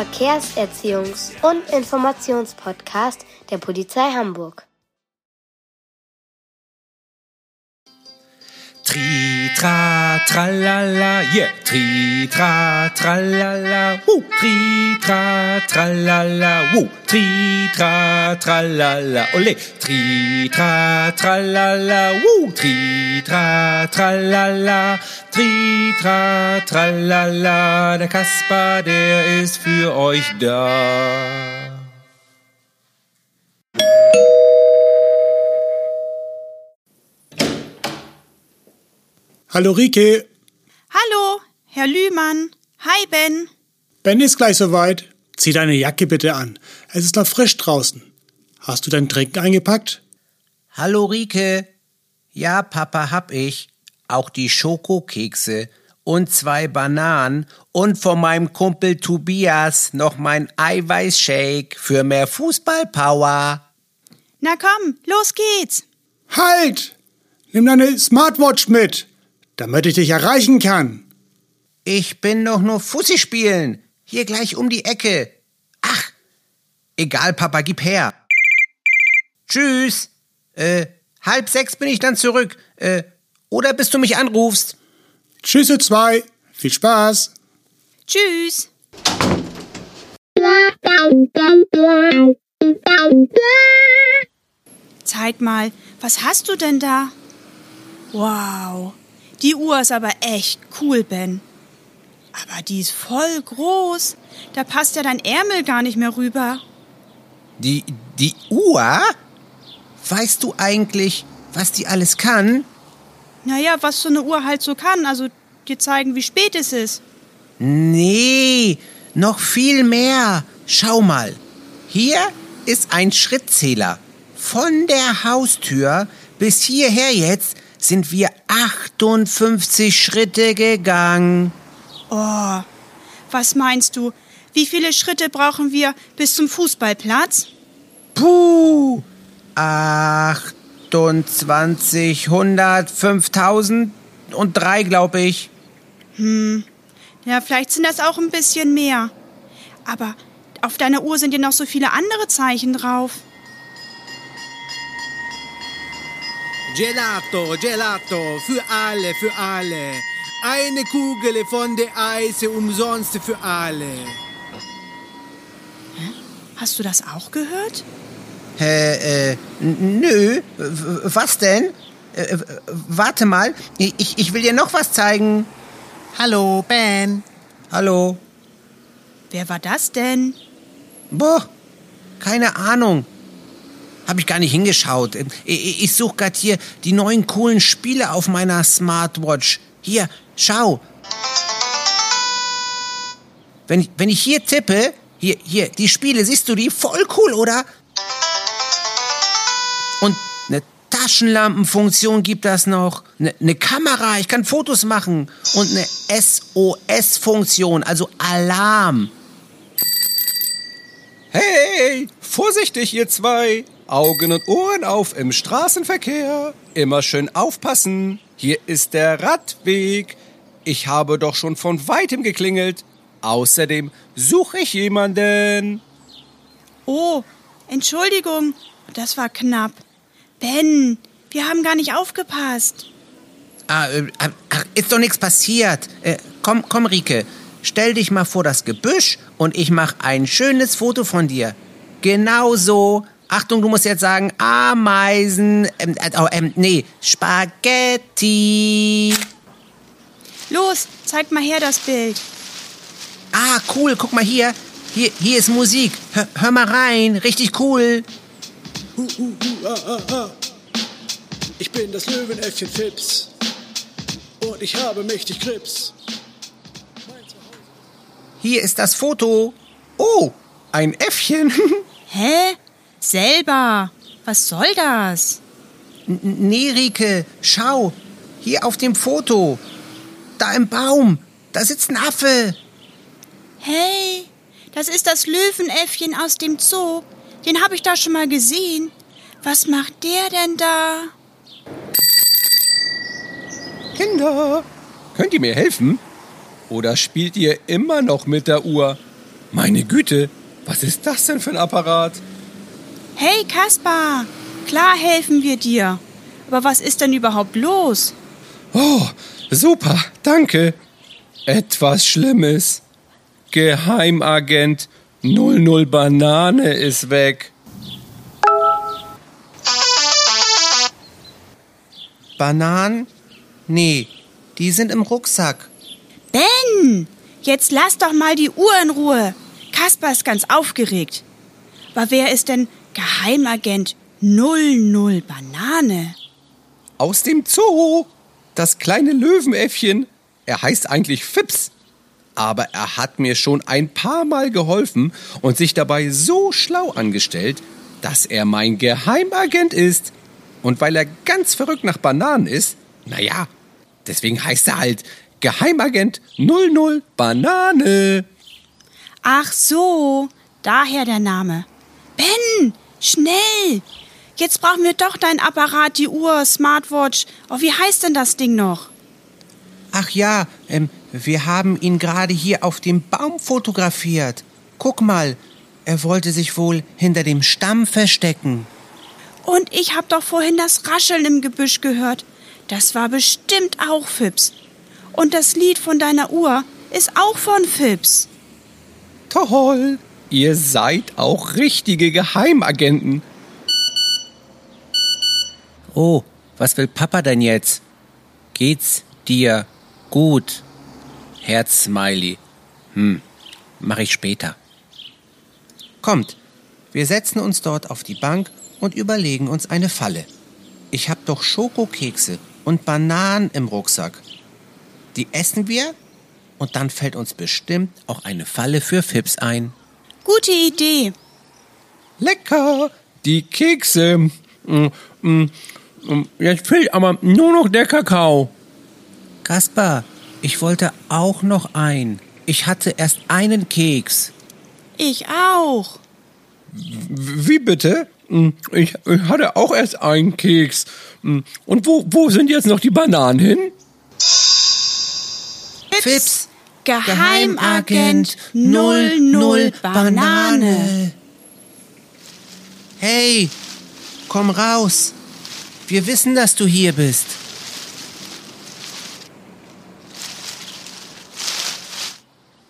Verkehrserziehungs- und Informationspodcast der Polizei Hamburg. Tri tra tralala, yeah. Tri tra tralala, woo. Tri tra tralala, woo. Tri tra tralala, ole. Tri tra tralala, woo. Tri tra tralala, tri tra tralala. Der Kasper, der ist für euch da. Hallo Rike, Hallo, Herr Lühmann. Hi, Ben. Ben ist gleich soweit. Zieh deine Jacke bitte an. Es ist noch frisch draußen. Hast du dein Trinken eingepackt? Hallo Rike. Ja, Papa, hab ich. Auch die Schokokekse und zwei Bananen und von meinem Kumpel Tobias noch mein Eiweißshake für mehr Fußballpower. Na komm, los geht's. Halt! Nimm deine Smartwatch mit, damit ich dich erreichen kann. Ich bin doch nur Fussi spielen. Hier gleich um die Ecke. Ach, egal, Papa, gib her. Tschüss. Äh, halb sechs bin ich dann zurück. Äh, oder bis du mich anrufst. Tschüss, ihr zwei. Viel Spaß. Tschüss. Zeig mal, was hast du denn da? Wow, die Uhr ist aber echt cool, Ben. Aber die ist voll groß. Da passt ja dein Ärmel gar nicht mehr rüber. Die, die Uhr? Weißt du eigentlich, was die alles kann? Naja, was so eine Uhr halt so kann, also dir zeigen, wie spät es ist. Nee, noch viel mehr. Schau mal. Hier ist ein Schrittzähler. Von der Haustür bis hierher jetzt sind wir 58 Schritte gegangen. Oh, was meinst du? Wie viele Schritte brauchen wir bis zum Fußballplatz? Puh. 28, 100, 5000 und drei, glaube ich. Ja, vielleicht sind das auch ein bisschen mehr. Aber auf deiner Uhr sind ja noch so viele andere Zeichen drauf. Gelato, Gelato, für alle, für alle. Eine Kugel von der Eise umsonst für alle. Hast du das auch gehört? Äh, äh, nö. Was denn? Äh, warte mal. Ich, ich will dir noch was zeigen. Hallo, Ben. Hallo. Wer war das denn? Boah, keine Ahnung. Hab ich gar nicht hingeschaut. Ähm, Ich, suche gerade hier die neuen coolen Spiele auf meiner Smartwatch. Hier, schau. Wenn ich, wenn ich hier tippe, hier, hier, die Spiele, siehst du die? Voll cool, oder? Und eine Taschenlampenfunktion gibt das noch. Eine, eine Kamera, ich kann Fotos machen. Und eine SOS-Funktion, also Alarm. Hey, vorsichtig, ihr zwei. Augen und Ohren auf im Straßenverkehr. Immer schön aufpassen. Hier ist der Radweg. Ich habe doch schon von weitem geklingelt. Außerdem suche ich jemanden. Oh, Entschuldigung, das war knapp. Ben, wir haben gar nicht aufgepasst. Ah, äh, ach, ist doch nichts passiert. Äh, komm, komm, Rike. Stell dich mal vor das Gebüsch und ich mach ein schönes Foto von dir. Genau so. Achtung, du musst jetzt sagen Ameisen. Ähm, äh, oh, ähm, nee, Spaghetti. Los, zeig mal her das Bild. Ah, cool. Guck mal hier. Hier, hier ist Musik. Hör, hör mal rein. Richtig cool. Hu, hu, ah, ah, ah. Ich bin das Löwenäffchen Fips. Und ich habe mächtig Grips. Hier ist das Foto. Oh, ein Äffchen. Hä? Selber. Was soll das? N- Nee, Rike, schau. Hier auf dem Foto. Da im Baum. Da sitzt ein Affe. Hey, das ist das Löwenäffchen aus dem Zoo. Den habe ich da schon mal gesehen. Was macht der denn da? Kinder, könnt ihr mir helfen? Oder spielt ihr immer noch mit der Uhr? Meine Güte, was ist das denn für ein Apparat? Hey Kaspar, klar helfen wir dir. Aber was ist denn überhaupt los? Oh, super, danke. Etwas Schlimmes. Geheimagent 00 Banane ist weg. Bananen? Nee, die sind im Rucksack. Ben, jetzt lass doch mal die Uhr in Ruhe. Kaspar ist ganz aufgeregt. Aber wer ist denn Geheimagent 00 Banane? Aus dem Zoo. Das kleine Löwenäffchen. Er heißt eigentlich Fips. Aber er hat mir schon ein paar Mal geholfen und sich dabei so schlau angestellt, dass er mein Geheimagent ist. Und weil er ganz verrückt nach Bananen ist, naja, deswegen heißt er halt Geheimagent 00 Banane. Ach so, daher der Name. Ben, schnell! Jetzt brauchen wir doch dein Apparat, die Uhr, Smartwatch. Oh, wie heißt denn das Ding noch? Ach ja, ähm, wir haben ihn gerade hier auf dem Baum fotografiert. Guck mal, er wollte sich wohl hinter dem Stamm verstecken. Und ich hab doch vorhin das Rascheln im Gebüsch gehört. Das war bestimmt auch Fips. Und das Lied von deiner Uhr ist auch von Fips. Toll. Ihr seid auch richtige Geheimagenten. Oh, was will Papa denn jetzt? Geht's dir gut? Herz-Smiley. Hm, mach ich später. Kommt, wir setzen uns dort auf die Bank und überlegen uns eine Falle. Ich hab doch Schokokekse und Bananen im Rucksack. Die essen wir und dann fällt uns bestimmt auch eine Falle für Fips ein. Gute Idee. Lecker. Die Kekse. Mm, mm, mm, Jetzt fehlt aber nur noch der Kakao. Kaspar, ich wollte auch noch ein. Ich hatte erst einen Keks. Ich auch. Wie bitte? Ich, hatte auch erst einen Keks. Und wo, wo sind jetzt noch die Bananen hin? Fips, Geheimagent 00 Banane. Hey, komm raus. Wir wissen, dass du hier bist.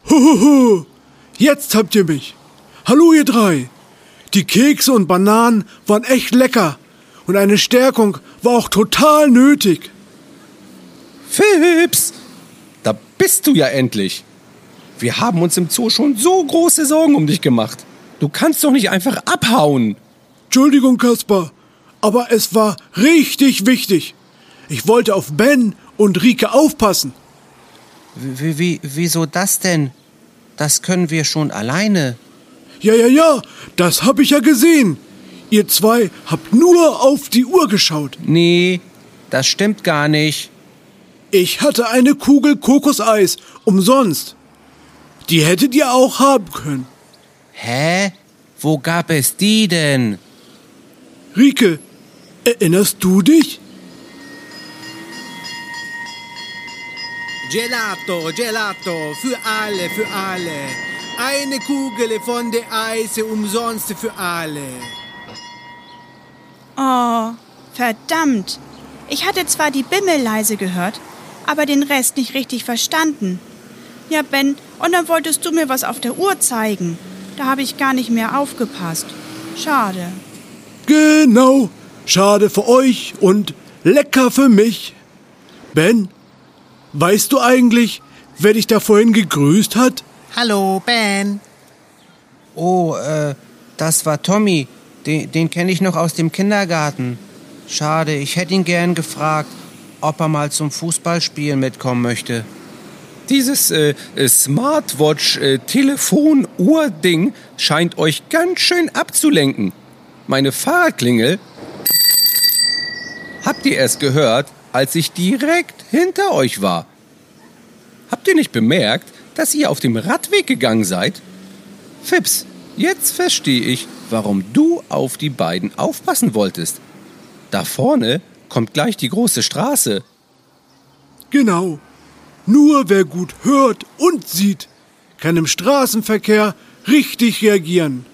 Huhuhu, jetzt habt ihr mich. Hallo ihr drei. Die Kekse und Bananen waren echt lecker und eine Stärkung war auch total nötig. Fips, da bist du ja endlich. Wir haben uns im Zoo schon so große Sorgen um dich gemacht. Du kannst doch nicht einfach abhauen. Entschuldigung, Kaspar, aber es war richtig wichtig. Ich wollte auf Ben und Rike aufpassen. Wie, wie, wieso das denn? Das können wir schon alleine. Ja, ja, ja, das hab ich ja gesehen. Ihr zwei habt nur auf die Uhr geschaut. Nee, das stimmt gar nicht. Ich hatte eine Kugel Kokoseis umsonst. Die hättet ihr auch haben können. Hä? Wo gab es die denn? Rike, erinnerst du dich? Gelato, Gelato, für alle, für alle. Eine Kugel von der Eise umsonst für alle. Oh, verdammt. Ich hatte zwar die Bimmel leise gehört, aber den Rest nicht richtig verstanden. Ja, Ben, und dann wolltest du mir was auf der Uhr zeigen. Da habe ich gar nicht mehr aufgepasst. Schade. Genau. Schade für euch und lecker für mich. Ben, weißt du eigentlich, wer dich da vorhin gegrüßt hat? Hallo, Ben. Oh, äh, das war Tommy. Den, den kenne ich noch aus dem Kindergarten. Schade, ich hätte ihn gern gefragt, ob er mal zum Fußballspielen mitkommen möchte. Dieses äh, äh, Smartwatch-Telefon-Uhr-Ding scheint euch ganz schön abzulenken. Meine Fahrradklingel habt ihr erst gehört, als ich direkt hinter euch war. Habt ihr nicht bemerkt, dass ihr auf dem Radweg gegangen seid? Fips, jetzt verstehe ich, warum du auf die beiden aufpassen wolltest. Da vorne kommt gleich die große Straße. Genau. Nur wer gut hört und sieht, kann im Straßenverkehr richtig reagieren.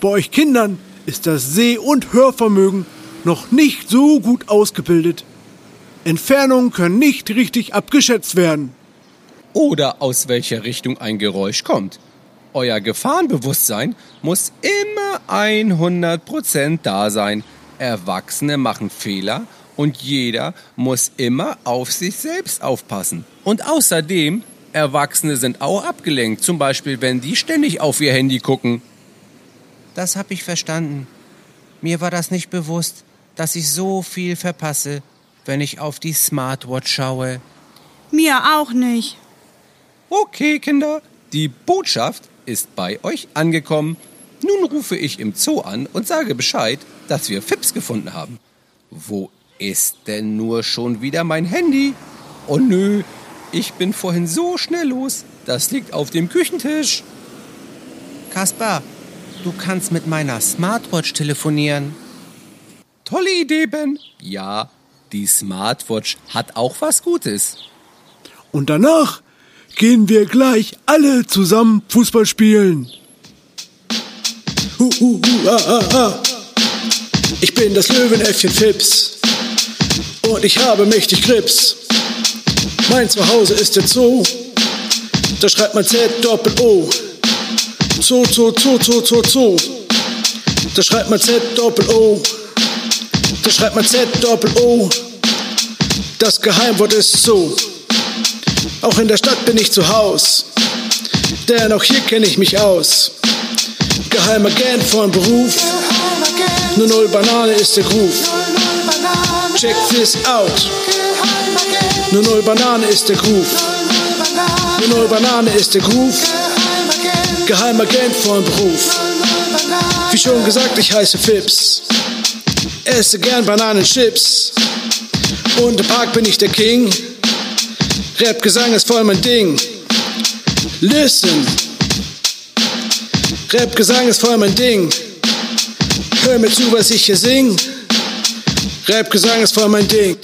Bei euch Kindern ist das Seh- und Hörvermögen noch nicht so gut ausgebildet. Entfernungen können nicht richtig abgeschätzt werden. Oder aus welcher Richtung ein Geräusch kommt. Euer Gefahrenbewusstsein muss immer 100% da sein. Erwachsene machen Fehler und jeder muss immer auf sich selbst aufpassen. Und außerdem, Erwachsene sind auch abgelenkt, zum Beispiel wenn die ständig auf ihr Handy gucken. Das hab ich verstanden. Mir war das nicht bewusst, dass ich so viel verpasse, wenn ich auf die Smartwatch schaue. Mir auch nicht. Okay, Kinder, die Botschaft ist bei euch angekommen. Nun rufe ich im Zoo an und sage Bescheid, dass wir Fips gefunden haben. Wo ist denn nur schon wieder mein Handy? Oh nö, ich bin vorhin so schnell los. Das liegt auf dem Küchentisch. Kaspar, du kannst mit meiner Smartwatch telefonieren. Tolle Idee, Ben. Ja, die Smartwatch hat auch was Gutes. Und danach gehen wir gleich alle zusammen Fußball spielen. Hu, hu, hu, ah, ah, ah. Ich bin das Löwenäffchen Fips und ich habe mächtig Grips. Mein Zuhause ist der Zoo, da schreibt man Z Doppel O. Zoo, Zoo, Zoo, Zoo, Zoo, Zoo. Da schreibt man Z Doppel O. Da schreibt man Z Doppel O. Das Geheimwort ist Zoo. Auch in der Stadt bin ich zu Haus, denn auch hier kenne ich mich aus. Geheimagent von Beruf, nur null Banane ist der Groove. Check this out. Nur null Banane ist der Groove. Nur null Banane ist der Groove. Geheimagent von Beruf. Wie schon gesagt, ich heiße Fips. Esse gern Bananenchips. Und im Park bin ich der King. Rap-Gesang ist voll mein Ding. Listen. Rap-Gesang ist voll mein Ding. Hör mir zu, was ich hier sing. Rap-Gesang ist voll mein Ding.